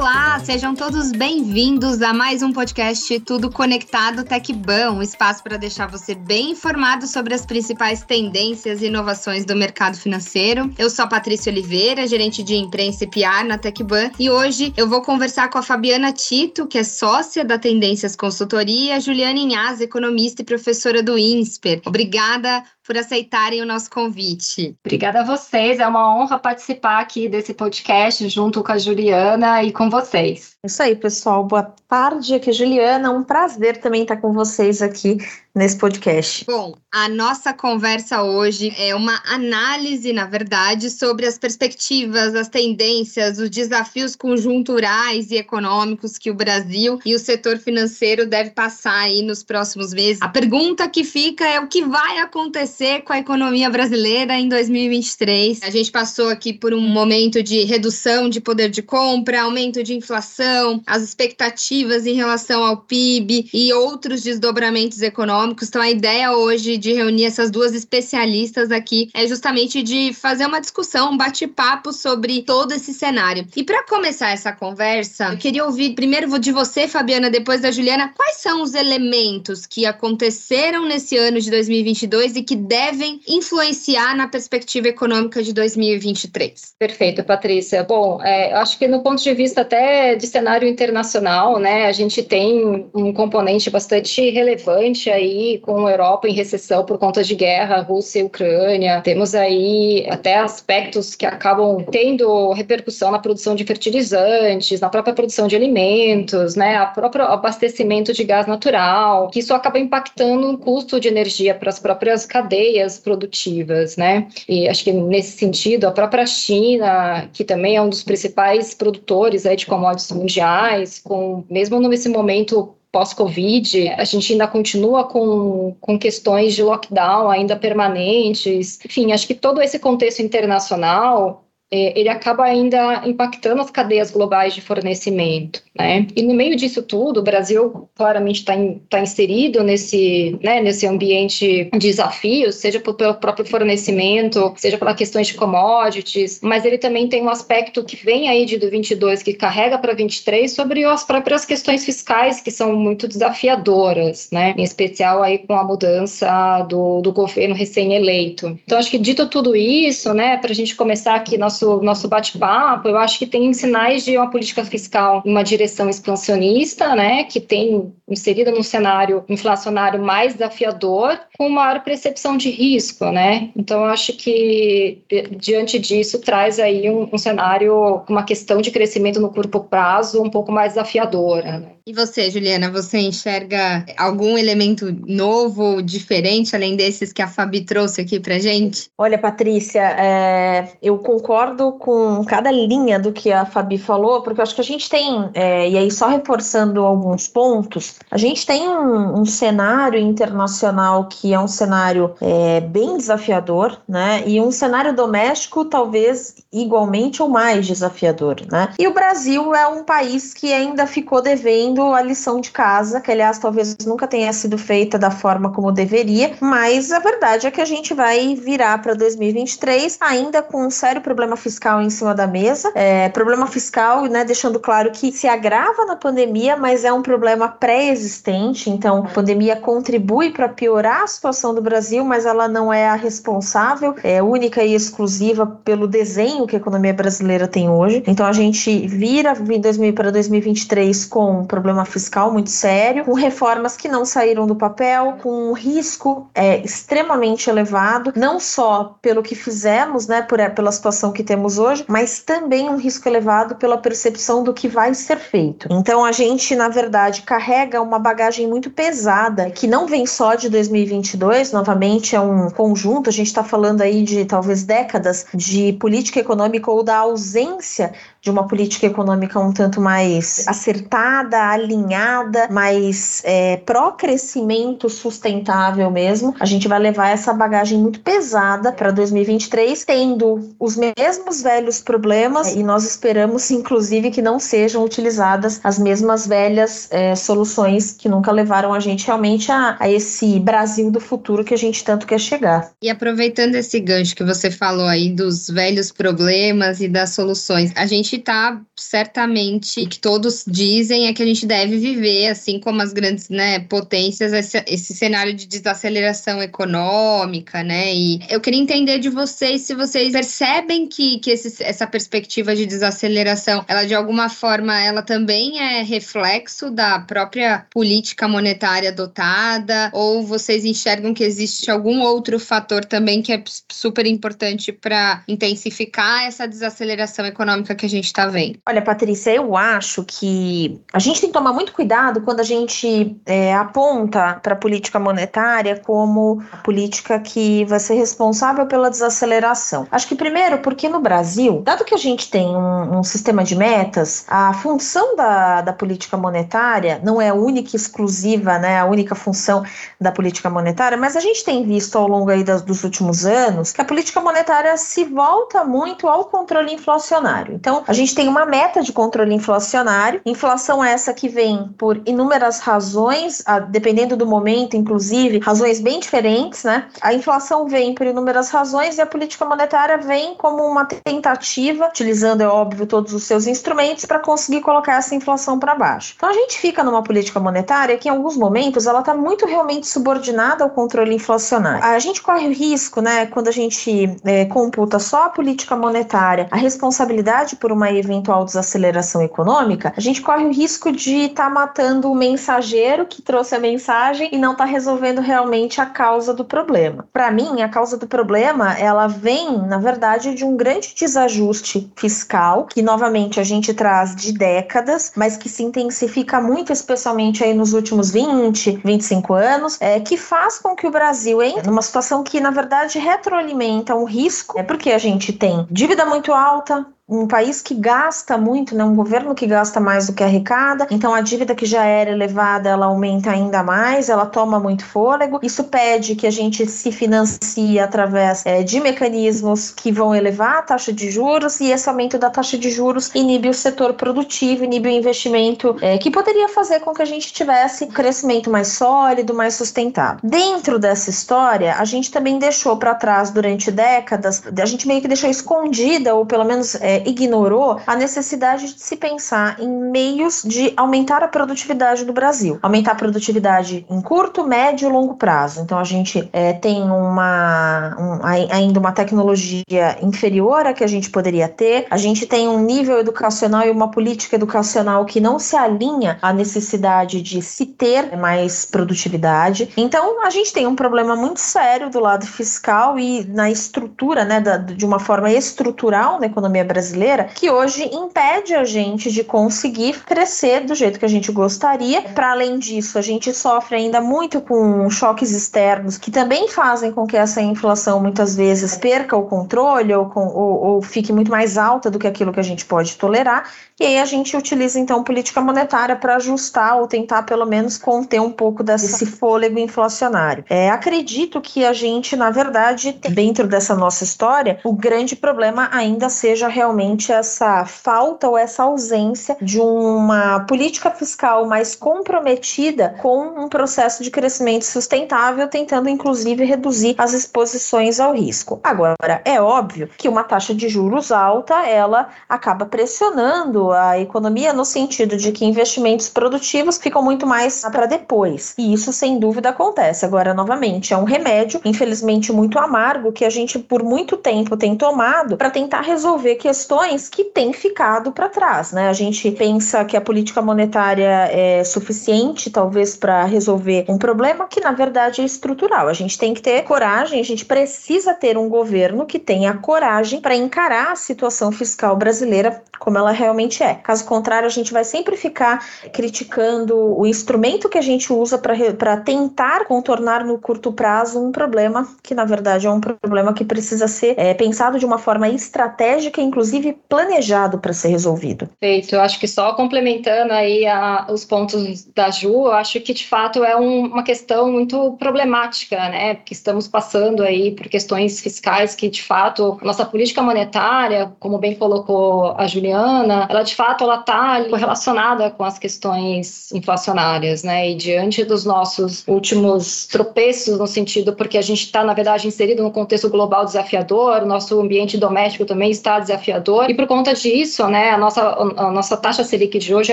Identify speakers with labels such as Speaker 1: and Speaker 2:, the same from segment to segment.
Speaker 1: Olá, sejam todos bem-vindos a mais um podcast Tudo Conectado TecBan, um espaço para deixar você bem informado sobre as principais tendências e inovações do mercado financeiro. Eu sou a Patrícia Oliveira, gerente de imprensa e PR na TecBan, e hoje eu vou conversar com a Fabiana Tito, que é sócia da Tendências Consultoria, a Juliana Inhas, economista e professora do INSPER. Obrigada por aceitarem o nosso convite.
Speaker 2: Obrigada a vocês, é uma honra participar aqui desse podcast junto com a Juliana e com vocês.
Speaker 3: Isso aí, pessoal. Boa tarde, aqui é Juliana. Um prazer também estar com vocês aqui nesse podcast.
Speaker 1: Bom, a nossa conversa hoje é uma análise, na verdade, sobre as perspectivas, as tendências, os desafios conjunturais e econômicos que o Brasil e o setor financeiro deve passar aí nos próximos meses. A pergunta que fica é o que vai acontecer com a economia brasileira em 2023. A gente passou aqui por um momento de redução de poder de compra, aumento de inflação, as expectativas em relação ao PIB e outros desdobramentos econômicos econômicos. Então, a ideia hoje de reunir essas duas especialistas aqui é justamente de fazer uma discussão, um bate-papo sobre todo esse cenário. E para começar essa conversa, eu queria ouvir primeiro de você, Fabiana, depois da Juliana, quais são os elementos que aconteceram nesse ano de 2022 e que devem influenciar na perspectiva econômica de 2023?
Speaker 2: Perfeito, Patrícia. Bom, é, eu acho que no ponto de vista até de cenário internacional, né, a gente tem um componente bastante relevante aí aí com a Europa em recessão por conta de guerra, Rússia e Ucrânia. Temos aí até aspectos que acabam tendo repercussão na produção de fertilizantes, na própria produção de alimentos, né, a próprio abastecimento de gás natural, que isso acaba impactando o custo de energia para as próprias cadeias produtivas, né? E acho que nesse sentido, a própria China, que também é um dos principais produtores aí de commodities mundiais, com mesmo nesse momento pós-Covid, a gente ainda continua com, com questões de lockdown ainda permanentes. Enfim, acho que todo esse contexto internacional ele acaba ainda impactando as cadeias globais de fornecimento, né? E no meio disso tudo, o Brasil claramente está in, tá inserido nesse, né, nesse ambiente de desafios, seja pelo próprio fornecimento, seja pelas questões de commodities, mas ele também tem um aspecto que vem aí de do 22 que carrega para 23 sobre as próprias questões fiscais que são muito desafiadoras, né? Em especial aí com a mudança do, do governo recém-eleito. Então acho que dito tudo isso, né, para a gente começar aqui nosso nosso, nosso bate-papo, eu acho que tem sinais de uma política fiscal uma direção expansionista, né, que tem inserida num cenário inflacionário mais desafiador, com maior percepção de risco, né? Então, eu acho que diante disso traz aí um, um cenário, uma questão de crescimento no curto prazo um pouco mais desafiadora. Né?
Speaker 1: E você, Juliana, você enxerga algum elemento novo, diferente, além desses que a Fabi trouxe aqui pra gente?
Speaker 3: Olha, Patrícia, é, eu concordo com cada linha do que a Fabi falou, porque eu acho que a gente tem, é, e aí só reforçando alguns pontos, a gente tem um, um cenário internacional que é um cenário é, bem desafiador, né? E um cenário doméstico talvez igualmente ou mais desafiador, né? E o Brasil é um país que ainda ficou devendo a lição de casa, que aliás talvez nunca tenha sido feita da forma como deveria, mas a verdade é que a gente vai virar para 2023 ainda com um sério problema fiscal em cima da mesa. É, problema fiscal, né, deixando claro que se agrava na pandemia, mas é um problema pré-existente, então a pandemia contribui para piorar a situação do Brasil, mas ela não é a responsável, é única e exclusiva pelo desenho que a economia brasileira tem hoje. Então a gente vira em 2000 para 2023 com um problema fiscal muito sério, com reformas que não saíram do papel, com um risco é, extremamente elevado, não só pelo que fizemos, né, por, pela situação que temos hoje, mas também um risco elevado pela percepção do que vai ser feito. Então a gente, na verdade, carrega uma bagagem muito pesada que não vem só de 2022, novamente é um conjunto, a gente está falando aí de talvez décadas de política econômica ou da ausência de uma política econômica um tanto mais acertada, alinhada, mais é, pró-crescimento sustentável mesmo, a gente vai levar essa bagagem muito pesada para 2023, tendo os mesmos velhos problemas e nós esperamos, inclusive, que não sejam utilizadas as mesmas velhas é, soluções que nunca levaram a gente realmente a, a esse Brasil do futuro que a gente tanto quer chegar.
Speaker 1: E aproveitando esse gancho que você falou aí dos velhos problemas e das soluções, a gente gente está certamente, o que todos dizem é que a gente deve viver, assim como as grandes né, potências, esse, esse cenário de desaceleração econômica, né? E eu queria entender de vocês se vocês percebem que, que esse, essa perspectiva de desaceleração, ela de alguma forma, ela também é reflexo da própria política monetária adotada, ou vocês enxergam que existe algum outro fator também que é super importante para intensificar essa desaceleração econômica que a gente está vendo?
Speaker 3: Olha, Patrícia, eu acho que a gente tem que tomar muito cuidado quando a gente é, aponta para a política monetária como a política que vai ser responsável pela desaceleração. Acho que primeiro porque no Brasil, dado que a gente tem um, um sistema de metas, a função da, da política monetária não é única e exclusiva, né, a única função da política monetária, mas a gente tem visto ao longo aí das, dos últimos anos que a política monetária se volta muito ao controle inflacionário. Então, a gente tem uma meta de controle inflacionário, inflação essa que vem por inúmeras razões, dependendo do momento, inclusive, razões bem diferentes, né? A inflação vem por inúmeras razões e a política monetária vem como uma tentativa, utilizando, é óbvio, todos os seus instrumentos para conseguir colocar essa inflação para baixo. Então, a gente fica numa política monetária que, em alguns momentos, ela está muito realmente subordinada ao controle inflacionário. A gente corre o risco, né, quando a gente é, computa só a política monetária, a responsabilidade por uma eventual desaceleração econômica, a gente corre o risco de estar tá matando o mensageiro que trouxe a mensagem e não está resolvendo realmente a causa do problema. Para mim, a causa do problema, ela vem, na verdade, de um grande desajuste fiscal, que novamente a gente traz de décadas, mas que se intensifica muito, especialmente aí nos últimos 20, 25 anos, é, que faz com que o Brasil entre numa situação que, na verdade, retroalimenta um risco, é porque a gente tem dívida muito alta, um país que gasta muito, né, um governo que gasta mais do que arrecada, então a dívida que já era elevada, ela aumenta ainda mais, ela toma muito fôlego. Isso pede que a gente se financie através é, de mecanismos que vão elevar a taxa de juros e esse aumento da taxa de juros inibe o setor produtivo, inibe o investimento é, que poderia fazer com que a gente tivesse um crescimento mais sólido, mais sustentável. Dentro dessa história, a gente também deixou para trás durante décadas, a gente meio que deixou escondida ou pelo menos é, ignorou a necessidade de se pensar em meios de aumentar a produtividade do Brasil. Aumentar a produtividade em curto, médio e longo prazo. Então a gente é, tem uma um, ainda uma tecnologia inferior à que a gente poderia ter. A gente tem um nível educacional e uma política educacional que não se alinha à necessidade de se ter mais produtividade. Então a gente tem um problema muito sério do lado fiscal e na estrutura, né, da, de uma forma estrutural na economia brasileira brasileira que hoje impede a gente de conseguir crescer do jeito que a gente gostaria. Para além disso, a gente sofre ainda muito com choques externos que também fazem com que essa inflação muitas vezes perca o controle ou, com, ou, ou fique muito mais alta do que aquilo que a gente pode tolerar. E aí a gente utiliza então política monetária para ajustar ou tentar pelo menos conter um pouco desse fôlego inflacionário. É, acredito que a gente, na verdade, dentro dessa nossa história, o grande problema ainda seja realmente essa falta ou essa ausência de uma política fiscal mais comprometida com um processo de crescimento sustentável, tentando inclusive reduzir as exposições ao risco. Agora, é óbvio que uma taxa de juros alta, ela acaba pressionando a economia no sentido de que investimentos produtivos ficam muito mais para depois. E isso, sem dúvida, acontece. Agora, novamente, é um remédio, infelizmente, muito amargo que a gente, por muito tempo, tem tomado para tentar resolver questões que têm ficado para trás. Né? A gente pensa que a política monetária é suficiente, talvez, para resolver um problema que, na verdade, é estrutural. A gente tem que ter coragem, a gente precisa ter um governo que tenha coragem para encarar a situação fiscal brasileira como ela realmente é. Caso contrário, a gente vai sempre ficar criticando o instrumento que a gente usa para tentar contornar no curto prazo um problema que, na verdade, é um problema que precisa ser é, pensado de uma forma estratégica, inclusive planejado para ser resolvido.
Speaker 2: Feito. Eu acho que só complementando aí a, os pontos da Ju, eu acho que de fato é um, uma questão muito problemática, né? Que estamos passando aí por questões fiscais que, de fato, nossa política monetária, como bem colocou a Juliana, ela de fato ela está relacionada com as questões inflacionárias, né? E diante dos nossos últimos tropeços no sentido porque a gente está na verdade inserido num contexto global desafiador, nosso ambiente doméstico também está desafiador e por conta disso, né, a nossa, a nossa taxa Selic de hoje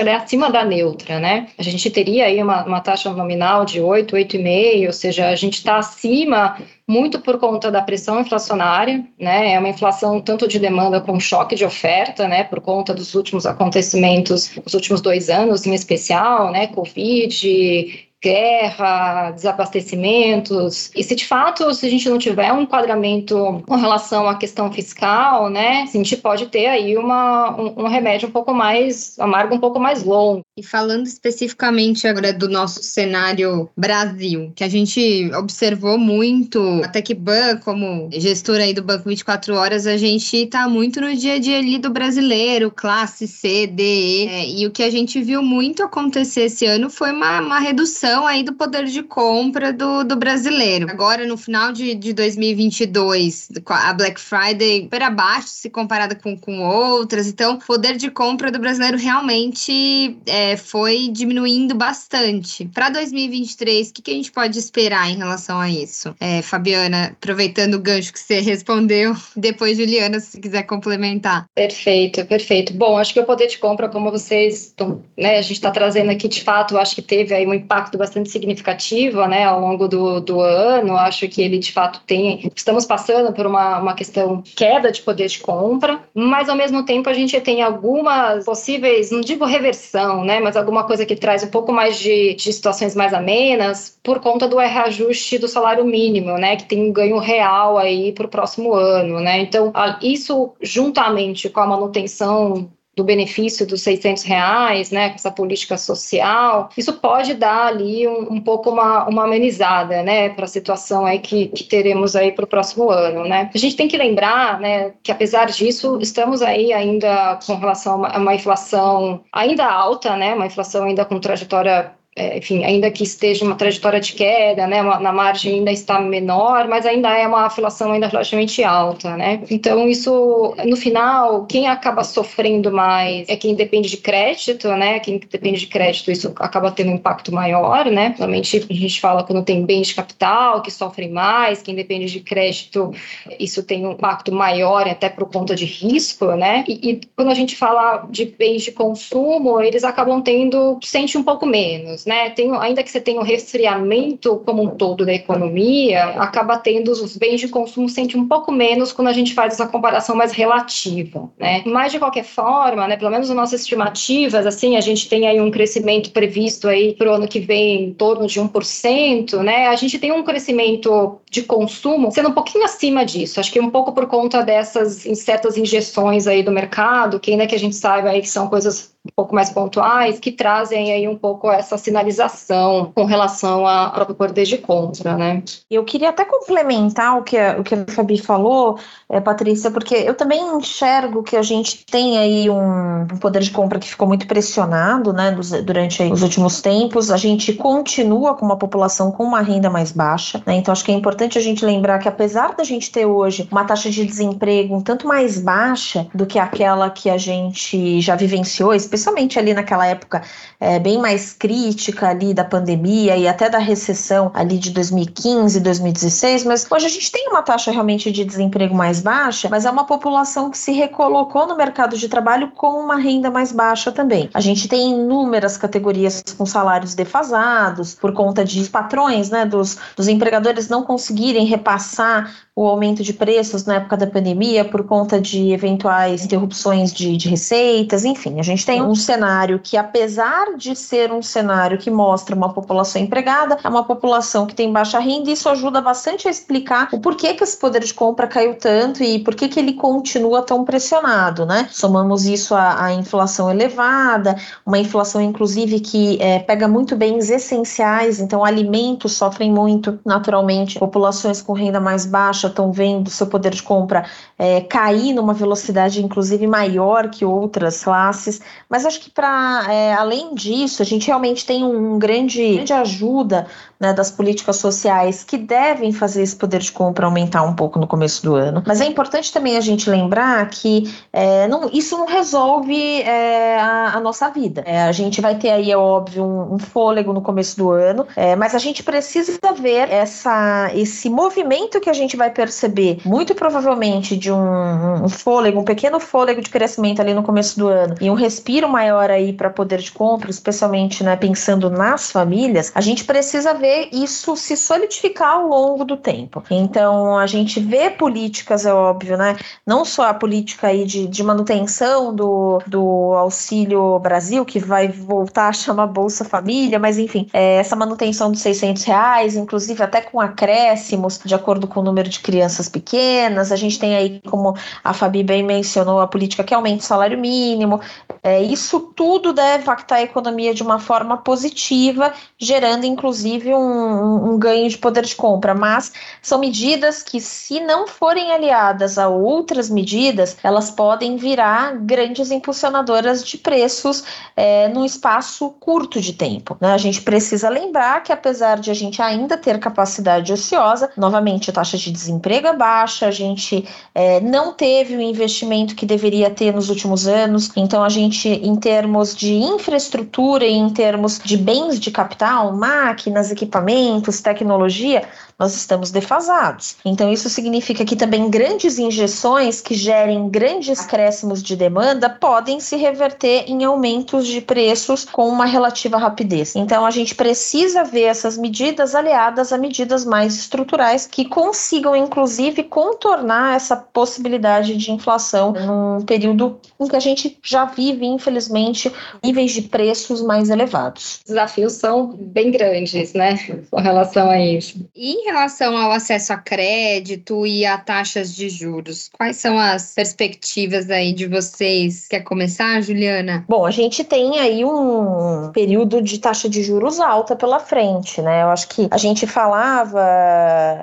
Speaker 2: é acima da neutra, né? A gente teria aí uma, uma taxa nominal de 8, 8,5, ou seja, a gente está acima muito por conta da pressão inflacionária, né? É uma inflação tanto de demanda como choque de oferta, né? Por conta dos últimos acontecimentos, os últimos dois anos em especial, né? Covid, guerra, desabastecimentos. E se de fato, se a gente não tiver um enquadramento com relação à questão fiscal, né, a gente pode ter aí uma, um, um remédio um pouco mais amargo, um pouco mais longo.
Speaker 1: E falando especificamente agora do nosso cenário Brasil, que a gente observou muito, até que como gestora aí do Banco 24 Horas, a gente está muito no dia a dia ali do brasileiro, classe C, D, E, é, e o que a gente viu muito acontecer esse ano foi uma, uma redução redução aí do poder de compra do, do brasileiro. Agora, no final de, de 2022, a Black Friday super abaixo se comparada com, com outras. Então, poder de compra do brasileiro realmente é, foi diminuindo bastante. Para 2023, o que, que a gente pode esperar em relação a isso? É, Fabiana, aproveitando o gancho que você respondeu, depois Juliana, se quiser complementar.
Speaker 2: Perfeito, perfeito. Bom, acho que o poder de compra, como vocês né, a gente está trazendo aqui, de fato, acho que teve aí um impacto bastante significativa, né, ao longo do, do ano. Acho que ele de fato tem. Estamos passando por uma, uma questão queda de poder de compra, mas ao mesmo tempo a gente tem algumas possíveis, não digo reversão, né, mas alguma coisa que traz um pouco mais de, de situações mais amenas por conta do reajuste do salário mínimo, né, que tem um ganho real aí para o próximo ano, né. Então isso juntamente com a manutenção do benefício dos 600 reais, né, com essa política social, isso pode dar ali um, um pouco uma, uma amenizada, né, para a situação aí que, que teremos aí para o próximo ano, né. A gente tem que lembrar, né, que apesar disso, estamos aí ainda com relação a uma, a uma inflação ainda alta, né, uma inflação ainda com trajetória enfim, ainda que esteja uma trajetória de queda, né, uma, na margem ainda está menor, mas ainda é uma afiliação ainda relativamente alta, né? Então isso, no final, quem acaba sofrendo mais é quem depende de crédito, né? Quem depende de crédito, isso acaba tendo um impacto maior, né? Normalmente a gente fala quando tem bens de capital que sofrem mais, quem depende de crédito, isso tem um impacto maior até por conta de risco, né? E, e quando a gente fala de bens de consumo, eles acabam tendo, sente um pouco menos, né? Tem, ainda que você tenha um resfriamento como um todo da economia, acaba tendo os bens de consumo sente um pouco menos quando a gente faz essa comparação mais relativa, né? Mas de qualquer forma, né, pelo menos as nossas estimativas, assim, a gente tem aí um crescimento previsto aí para o ano que vem em torno de 1%, né? A gente tem um crescimento de consumo sendo um pouquinho acima disso. Acho que um pouco por conta dessas certas injeções aí do mercado, que ainda que a gente saiba aí que são coisas um pouco mais pontuais, que trazem aí um pouco essa sinalização com relação ao próprio poder de compra, né?
Speaker 3: Eu queria até complementar o que a, o que a Fabi falou, é, Patrícia, porque eu também enxergo que a gente tem aí um, um poder de compra que ficou muito pressionado, né, dos, durante aí, os últimos tempos. A gente continua com uma população com uma renda mais baixa, né? Então acho que é importante a gente lembrar que apesar da gente ter hoje uma taxa de desemprego um tanto mais baixa do que aquela que a gente já vivenciou, especialmente especialmente ali naquela época é, bem mais crítica ali da pandemia e até da recessão ali de 2015, 2016, mas hoje a gente tem uma taxa realmente de desemprego mais baixa, mas é uma população que se recolocou no mercado de trabalho com uma renda mais baixa também. A gente tem inúmeras categorias com salários defasados por conta de patrões, né, dos, dos empregadores não conseguirem repassar o aumento de preços na época da pandemia por conta de eventuais interrupções de, de receitas, enfim, a gente tem um cenário que, apesar de ser um cenário que mostra uma população empregada, é uma população que tem baixa renda, e isso ajuda bastante a explicar o porquê que esse poder de compra caiu tanto e por que, que ele continua tão pressionado, né? Somamos isso à, à inflação elevada, uma inflação, inclusive, que é, pega muito bens essenciais, então alimentos sofrem muito naturalmente, populações com renda mais baixa estão vendo seu poder de compra é, cair numa velocidade, inclusive, maior que outras classes. Mas acho que para é, além disso, a gente realmente tem um grande, grande ajuda né, das políticas sociais que devem fazer esse poder de compra aumentar um pouco no começo do ano. Mas é importante também a gente lembrar que é, não, isso não resolve é, a, a, nossa vida. É, a gente vai ter aí, é óbvio, um, um fôlego no começo do ano, é, mas a gente precisa ver essa, esse movimento que a gente vai perceber, muito provavelmente de um, um fôlego, um pequeno fôlego de crescimento ali no começo do ano e um respiro maior aí para poder de compra, especialmente né, pensando nas famílias, a gente precisa ver isso se solidificar ao longo do tempo. Então, a gente vê políticas, é óbvio, né? Não só a política aí de, de manutenção do, do Auxílio Brasil, que vai voltar a chamar Bolsa Família, mas enfim, é, essa manutenção dos 600 reais, inclusive até com acréscimos, de acordo com o número de crianças pequenas. A gente tem aí, como a Fabi bem mencionou, a política que aumenta o salário mínimo. É, isso tudo deve impactar a economia de uma forma positiva, gerando inclusive um, um, ganho de poder de compra, mas são medidas que, se não forem aliadas a outras medidas, elas podem virar grandes impulsionadoras de preços é, num espaço curto de tempo. Né? A gente precisa lembrar que, apesar de a gente ainda ter capacidade ociosa, novamente a taxa de desemprego é baixa, a gente é, não teve o investimento que deveria ter nos últimos anos, então a gente, em termos de infraestrutura e em termos de bens de capital, máquinas, equipamentos, tecnologia, nós estamos defasados. Então, isso significa que também grandes injeções que gerem grandes acréscimos de demanda podem se reverter em aumentos de preços com uma relativa rapidez. Então, a gente precisa ver essas medidas aliadas a medidas mais estruturais que consigam, inclusive, contornar essa possibilidade de inflação num período em que a gente já vive, infelizmente, níveis de preços mais elevados.
Speaker 2: Os desafios são bem grandes, né, com relação a isso.
Speaker 1: E relação ao acesso a crédito e a taxas de juros, quais são as perspectivas aí de vocês? Quer começar, Juliana?
Speaker 3: Bom, a gente tem aí um período de taxa de juros alta pela frente, né? Eu acho que a gente falava,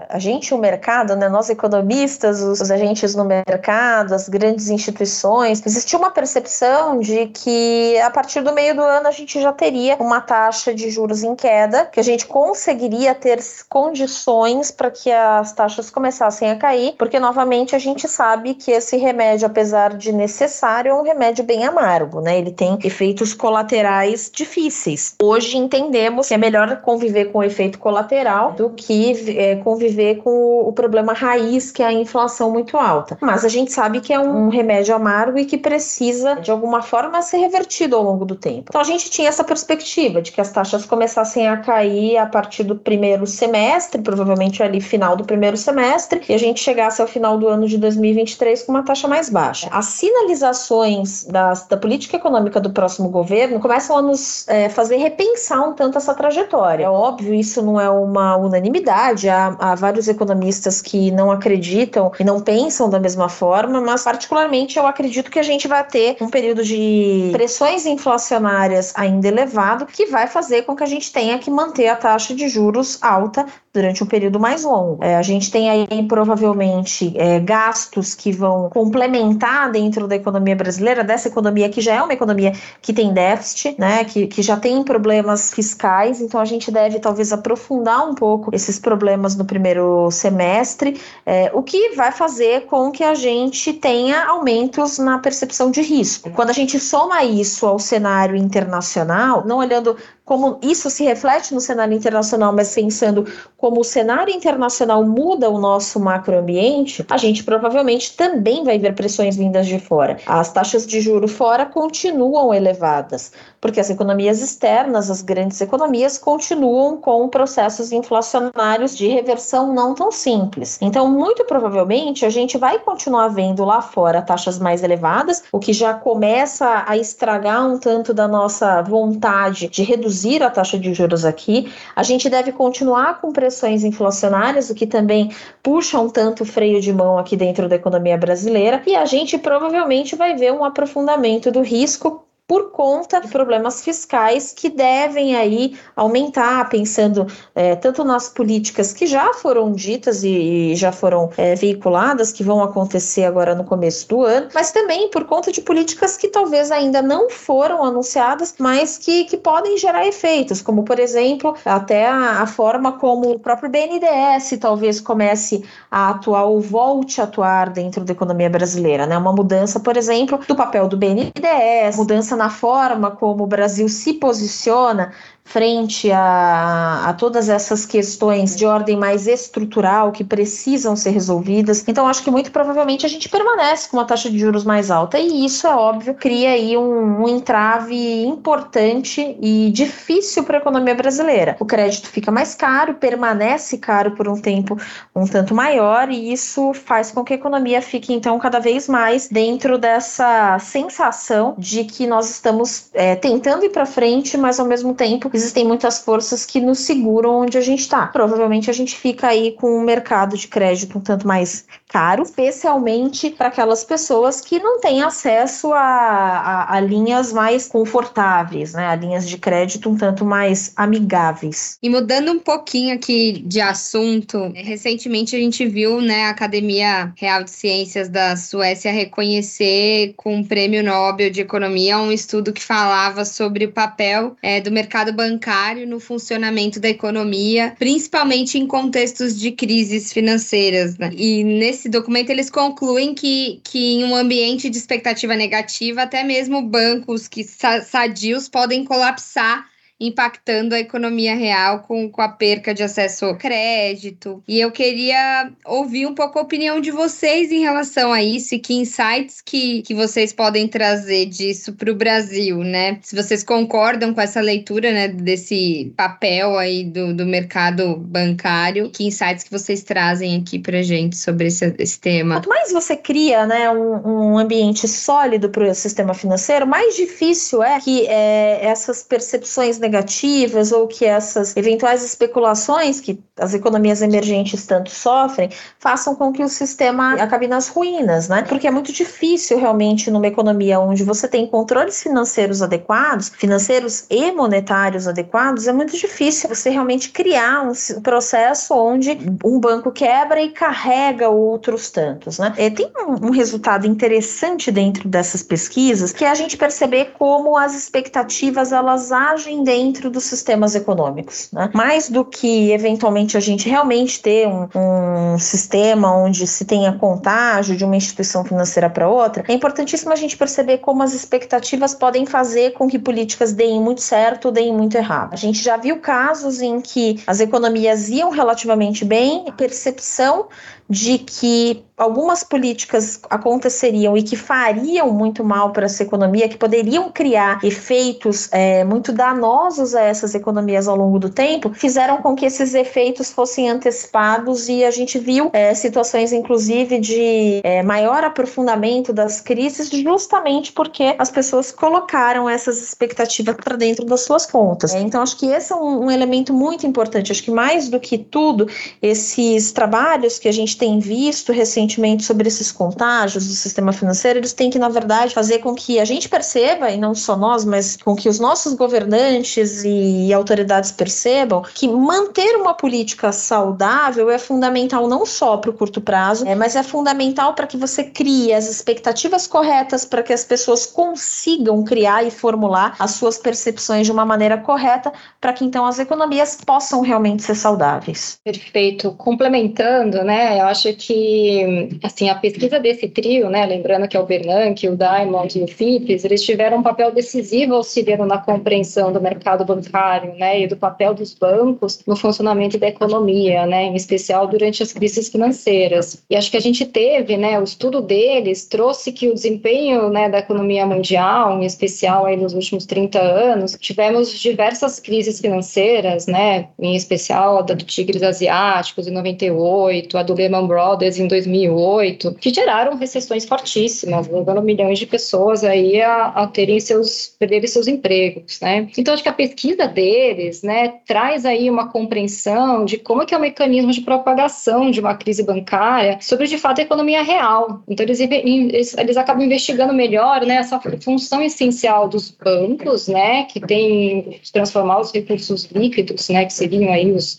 Speaker 3: a gente, o mercado, né? Nós economistas, os agentes no mercado, as grandes instituições, existia uma percepção de que a partir do meio do ano a gente já teria uma taxa de juros em queda, que a gente conseguiria ter condições para que as taxas começassem a cair, porque novamente a gente sabe que esse remédio, apesar de necessário, é um remédio bem amargo, né? Ele tem efeitos colaterais difíceis. Hoje entendemos que é melhor conviver com o efeito colateral do que é, conviver com o problema raiz, que é a inflação muito alta. Mas a gente sabe que é um remédio amargo e que precisa, de alguma forma, ser revertido ao longo do tempo. Então a gente tinha essa perspectiva de que as taxas começassem a cair a partir do primeiro semestre, provavelmente provavelmente ali final do primeiro semestre, e a gente chegasse ao final do ano de 2023 com uma taxa mais baixa. As sinalizações das, da política econômica do próximo governo começam a nos é, fazer repensar um tanto essa trajetória. É óbvio, isso não é uma unanimidade, há, há vários economistas que não acreditam e não pensam da mesma forma, mas particularmente eu acredito que a gente vai ter um período de pressões inflacionárias ainda elevado, que vai fazer com que a gente tenha que manter a taxa de juros alta durante um período mais longo. É, a gente tem aí provavelmente é, gastos que vão complementar dentro da economia brasileira, dessa economia que já é uma economia que tem déficit, né, que, que já tem problemas fiscais, então a gente deve talvez aprofundar um pouco esses problemas no primeiro semestre, é, o que vai fazer com que a gente tenha aumentos na percepção de risco. Quando a gente soma isso ao cenário internacional, não olhando como isso se reflete no cenário internacional, mas pensando como o cenário internacional muda o nosso macroambiente, a gente provavelmente também vai ver pressões vindas de fora. As taxas de juro fora continuam elevadas, porque as economias externas, as grandes economias, continuam com processos inflacionários de reversão não tão simples. Então, muito provavelmente, a gente vai continuar vendo lá fora taxas mais elevadas, o que já começa a estragar um tanto da nossa vontade de reduzir reduzir a taxa de juros aqui. A gente deve continuar com pressões inflacionárias, o que também puxa um tanto o freio de mão aqui dentro da economia brasileira. E a gente provavelmente vai ver um aprofundamento do risco por conta de problemas fiscais que devem aí aumentar, pensando é, tanto nas políticas que já foram ditas e, e já foram é, veiculadas, que vão acontecer agora no começo do ano, mas também por conta de políticas que talvez ainda não foram anunciadas, mas que, que podem gerar efeitos, como por exemplo, até a, a forma como o próprio BNDES talvez comece a atuar ou volte a atuar dentro da economia brasileira, né? Uma mudança, por exemplo, do papel do BNDES, mudança na forma como o Brasil se posiciona frente a, a todas essas questões de ordem mais estrutural que precisam ser resolvidas. Então, acho que muito provavelmente a gente permanece com uma taxa de juros mais alta, e isso, é óbvio, cria aí um, um entrave importante e difícil para a economia brasileira. O crédito fica mais caro, permanece caro por um tempo um tanto maior, e isso faz com que a economia fique, então, cada vez mais dentro dessa sensação de que nós estamos é, tentando ir para frente, mas ao mesmo tempo existem muitas forças que nos seguram onde a gente está. Provavelmente a gente fica aí com um mercado de crédito um tanto mais caro, especialmente para aquelas pessoas que não têm acesso a, a, a, linhas mais confortáveis, né? A linhas de crédito um tanto mais amigáveis.
Speaker 1: E mudando um pouquinho aqui de assunto, recentemente a gente viu, né, a Academia Real de Ciências da Suécia reconhecer com o Prêmio Nobel de Economia um estudo que falava sobre o papel é, do mercado bancário bancário no funcionamento da economia, principalmente em contextos de crises financeiras. Né? E nesse documento eles concluem que, que em um ambiente de expectativa negativa, até mesmo bancos que sadios podem colapsar impactando a economia real com, com a perca de acesso ao crédito. E eu queria ouvir um pouco a opinião de vocês em relação a isso e que insights que, que vocês podem trazer disso para o Brasil, né? Se vocês concordam com essa leitura, né, desse papel aí do, do mercado bancário, que insights que vocês trazem aqui para gente sobre esse, esse tema?
Speaker 3: Quanto mais você cria, né, um, um ambiente sólido para o sistema financeiro, mais difícil é que é, essas percepções negativas ou que essas eventuais especulações que as economias emergentes tanto sofrem façam com que o sistema acabe nas ruínas, né? Porque é muito difícil realmente numa economia onde você tem controles financeiros adequados, financeiros e monetários adequados, é muito difícil você realmente criar um processo onde um banco quebra e carrega outros tantos, né? E tem um, um resultado interessante dentro dessas pesquisas que é a gente perceber como as expectativas elas agem dentro dentro dos sistemas econômicos. Né? Mais do que eventualmente a gente realmente ter um, um sistema onde se tenha contágio de uma instituição financeira para outra, é importantíssimo a gente perceber como as expectativas podem fazer com que políticas deem muito certo ou deem muito errado. A gente já viu casos em que as economias iam relativamente bem, percepção de que algumas políticas aconteceriam e que fariam muito mal para essa economia, que poderiam criar efeitos é, muito danosos a essas economias ao longo do tempo, fizeram com que esses efeitos fossem antecipados e a gente viu é, situações, inclusive, de é, maior aprofundamento das crises, justamente porque as pessoas colocaram essas expectativas para dentro das suas contas. É, então, acho que esse é um, um elemento muito importante. Acho que mais do que tudo, esses trabalhos que a gente tem visto recentemente sobre esses contágios do sistema financeiro, eles têm que, na verdade, fazer com que a gente perceba, e não só nós, mas com que os nossos governantes e autoridades percebam que manter uma política saudável é fundamental não só para o curto prazo, é, mas é fundamental para que você crie as expectativas corretas para que as pessoas consigam criar e formular as suas percepções de uma maneira correta para que então as economias possam realmente ser saudáveis.
Speaker 2: Perfeito. Complementando, né, eu acho que, assim, a pesquisa desse trio, né, lembrando que é o Bernanke, o Diamond e o Phipps, eles tiveram um papel decisivo auxiliando na compreensão do mercado bancário, né, e do papel dos bancos no funcionamento da economia, né, em especial durante as crises financeiras. E acho que a gente teve, né, o estudo deles trouxe que o desempenho, né, da economia mundial, em especial aí nos últimos 30 anos, tivemos diversas crises financeiras, né, em especial a do Tigres Asiáticos em 98, a do Lehman Lehman Brothers em 2008, que geraram recessões fortíssimas, levando milhões de pessoas aí a, a terem seus, perderem seus empregos, né? Então, acho que a pesquisa deles, né, traz aí uma compreensão de como é que é o mecanismo de propagação de uma crise bancária sobre, de fato, a economia real. Então, eles, eles, eles acabam investigando melhor, né, essa função essencial dos bancos, né, que tem transformar os recursos líquidos, né, que seriam aí os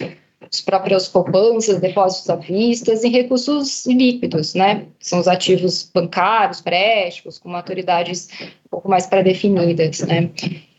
Speaker 2: os próprios poupanças, depósitos à vista, em recursos líquidos, né? São os ativos bancários, préstimos, com maturidades um pouco mais pré-definidas, né?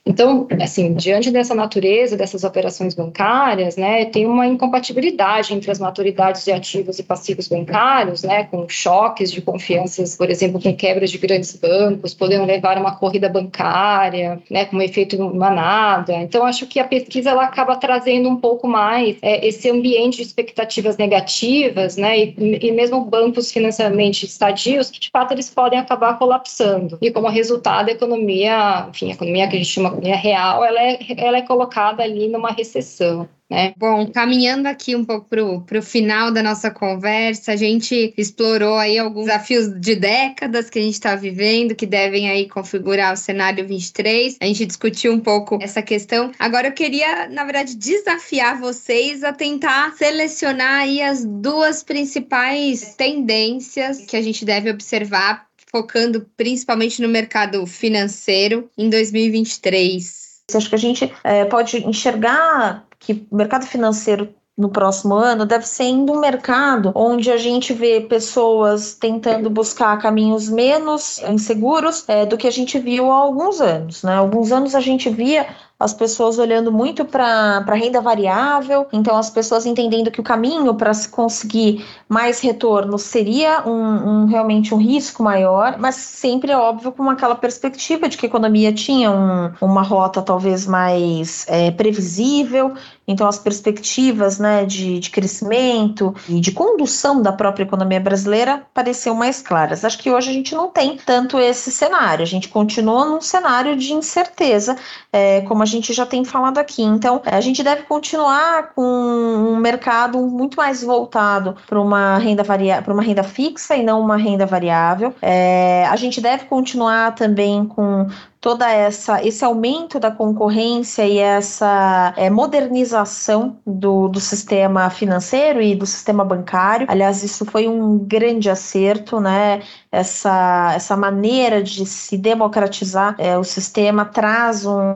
Speaker 2: Então, assim, diante dessa natureza dessas operações bancárias, né, tem uma incompatibilidade entre as maturidades de ativos e passivos bancários, né, com choques de confianças, por exemplo, com quebras de grandes bancos, podendo levar a uma corrida bancária, né, com um efeito manada. Então, acho que a pesquisa ela acaba trazendo um pouco mais é, esse ambiente de expectativas negativas, né, e, e mesmo bancos financeiramente estadios, de fato, eles podem acabar colapsando. E como resultado, a economia, enfim, a economia que a gente chama economia real, ela é, ela é colocada ali numa recessão. Né?
Speaker 1: Bom, caminhando aqui um pouco para o final da nossa conversa, a gente explorou aí alguns desafios de décadas que a gente está vivendo, que devem aí configurar o cenário 23. A gente discutiu um pouco essa questão. Agora eu queria, na verdade, desafiar vocês a tentar selecionar aí as duas principais tendências que a gente deve observar focando principalmente no mercado financeiro em 2023?
Speaker 3: Acho que a gente é, pode enxergar que o mercado financeiro no próximo ano deve ser um mercado onde a gente vê pessoas tentando buscar caminhos menos inseguros é, do que a gente viu há alguns anos. Né? Alguns anos a gente via as pessoas olhando muito para renda variável, então as pessoas entendendo que o caminho para se conseguir mais retorno seria um, um, realmente um risco maior, mas sempre é óbvio com aquela perspectiva de que a economia tinha um, uma rota talvez mais é, previsível, então as perspectivas né, de, de crescimento e de condução da própria economia brasileira pareciam mais claras. Acho que hoje a gente não tem tanto esse cenário, a gente continua num cenário de incerteza, é, como a gente já tem falado aqui. Então, a gente deve continuar com um mercado muito mais voltado para uma renda varia para uma renda fixa e não uma renda variável. É, a gente deve continuar também com toda essa esse aumento da concorrência e essa é, modernização do, do sistema financeiro e do sistema bancário. Aliás, isso foi um grande acerto, né? Essa, essa maneira de se democratizar é, o sistema traz um,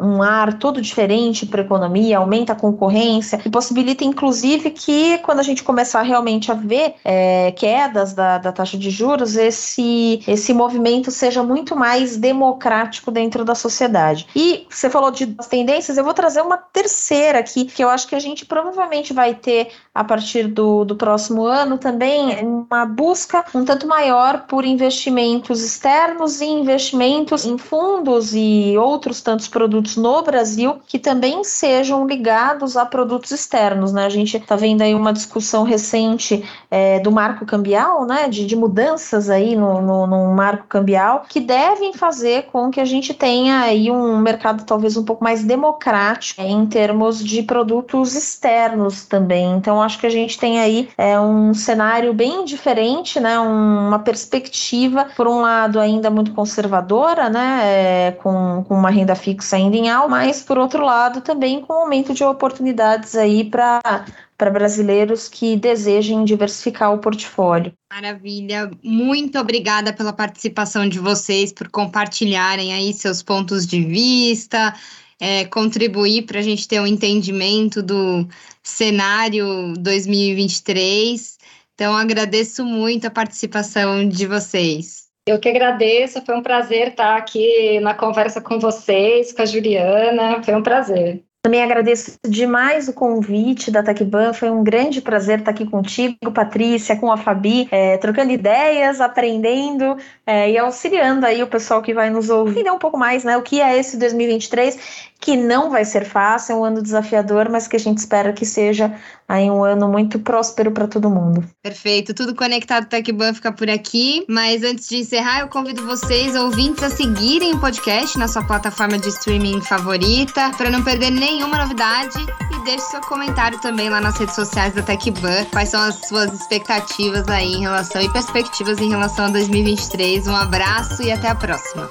Speaker 3: um, ar todo diferente para a economia, aumenta a concorrência e possibilita, inclusive, que quando a gente começar realmente a ver é, quedas da, da taxa de juros, esse, esse movimento seja muito mais democrático democrático dentro da sociedade. E você falou de tendências, eu vou trazer uma terceira aqui, que eu acho que a gente provavelmente vai ter a partir do, do próximo ano também uma busca um tanto maior por investimentos externos e investimentos em fundos e outros tantos produtos no Brasil que também sejam ligados a produtos externos, né? A gente está vendo aí uma discussão recente é, do marco cambial, né? De, de mudanças aí no, no, no marco cambial que devem fazer com que a gente tenha aí um mercado talvez um pouco mais democrático em termos de produtos externos também. Então, acho que a gente tem aí é, um cenário bem diferente, né? uma perspectiva, por um lado, ainda muito conservadora, né? É, com, com uma renda fixa ainda em alta, mas por outro lado, também com aumento de oportunidades aí para para brasileiros que desejem diversificar o portfólio.
Speaker 1: Maravilha, muito obrigada pela participação de vocês, por compartilharem aí seus pontos de vista, é, contribuir para a gente ter um entendimento do cenário 2023. Então, agradeço muito a participação de vocês.
Speaker 2: Eu que agradeço, foi um prazer estar aqui na conversa com vocês, com a Juliana, foi um prazer.
Speaker 3: Também agradeço demais o convite da Tecban, foi um grande prazer estar aqui contigo, Patrícia, com a Fabi, é, trocando ideias, aprendendo é, e auxiliando aí o pessoal que vai nos ouvir um pouco mais, né, o que é esse 2023 que não vai ser fácil, é um ano desafiador, mas que a gente espera que seja aí um ano muito próspero para todo mundo.
Speaker 1: Perfeito, tudo conectado TechBan fica por aqui, mas antes de encerrar, eu convido vocês, ouvintes, a seguirem o podcast na sua plataforma de streaming favorita, para não perder nenhuma novidade e deixe seu comentário também lá nas redes sociais da TechBan, quais são as suas expectativas aí em relação e perspectivas em relação a 2023. Um abraço e até a próxima.